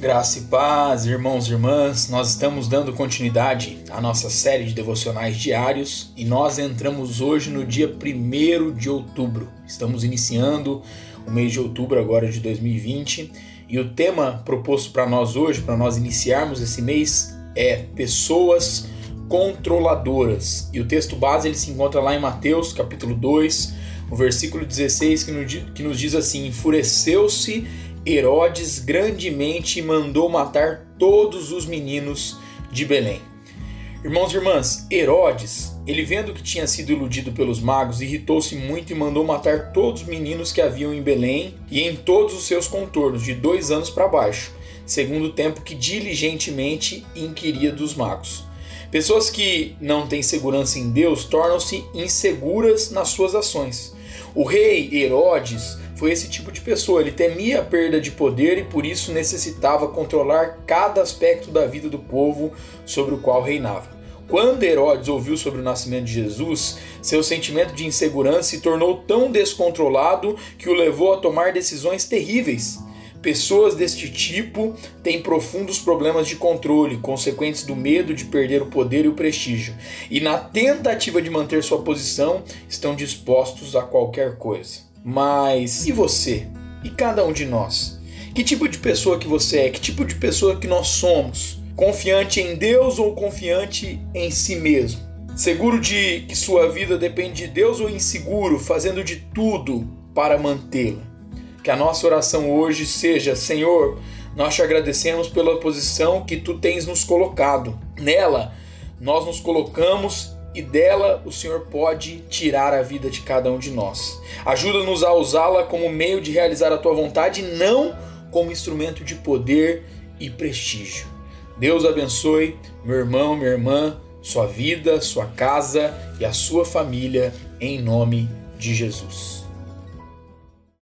Graça e paz, irmãos e irmãs, nós estamos dando continuidade à nossa série de devocionais diários e nós entramos hoje no dia 1 de outubro. Estamos iniciando o mês de outubro agora de 2020 e o tema proposto para nós hoje, para nós iniciarmos esse mês, é pessoas controladoras. E o texto base ele se encontra lá em Mateus capítulo 2, o versículo 16, que nos diz assim: Enfureceu-se Herodes grandemente mandou matar todos os meninos de Belém. Irmãos e irmãs, Herodes, ele vendo que tinha sido iludido pelos magos, irritou-se muito e mandou matar todos os meninos que haviam em Belém e em todos os seus contornos, de dois anos para baixo, segundo o tempo que diligentemente inquiria dos magos. Pessoas que não têm segurança em Deus tornam-se inseguras nas suas ações. O rei Herodes foi esse tipo de pessoa. Ele temia a perda de poder e por isso necessitava controlar cada aspecto da vida do povo sobre o qual reinava. Quando Herodes ouviu sobre o nascimento de Jesus, seu sentimento de insegurança se tornou tão descontrolado que o levou a tomar decisões terríveis. Pessoas deste tipo têm profundos problemas de controle, consequentes do medo de perder o poder e o prestígio, e na tentativa de manter sua posição estão dispostos a qualquer coisa. Mas e você? E cada um de nós? Que tipo de pessoa que você é? Que tipo de pessoa que nós somos? Confiante em Deus ou confiante em si mesmo? Seguro de que sua vida depende de Deus ou inseguro, fazendo de tudo para mantê-la? Que a nossa oração hoje seja: Senhor, nós te agradecemos pela posição que tu tens nos colocado. Nela, nós nos colocamos e dela o Senhor pode tirar a vida de cada um de nós. Ajuda-nos a usá-la como meio de realizar a tua vontade, não como instrumento de poder e prestígio. Deus abençoe meu irmão, minha irmã, sua vida, sua casa e a sua família, em nome de Jesus.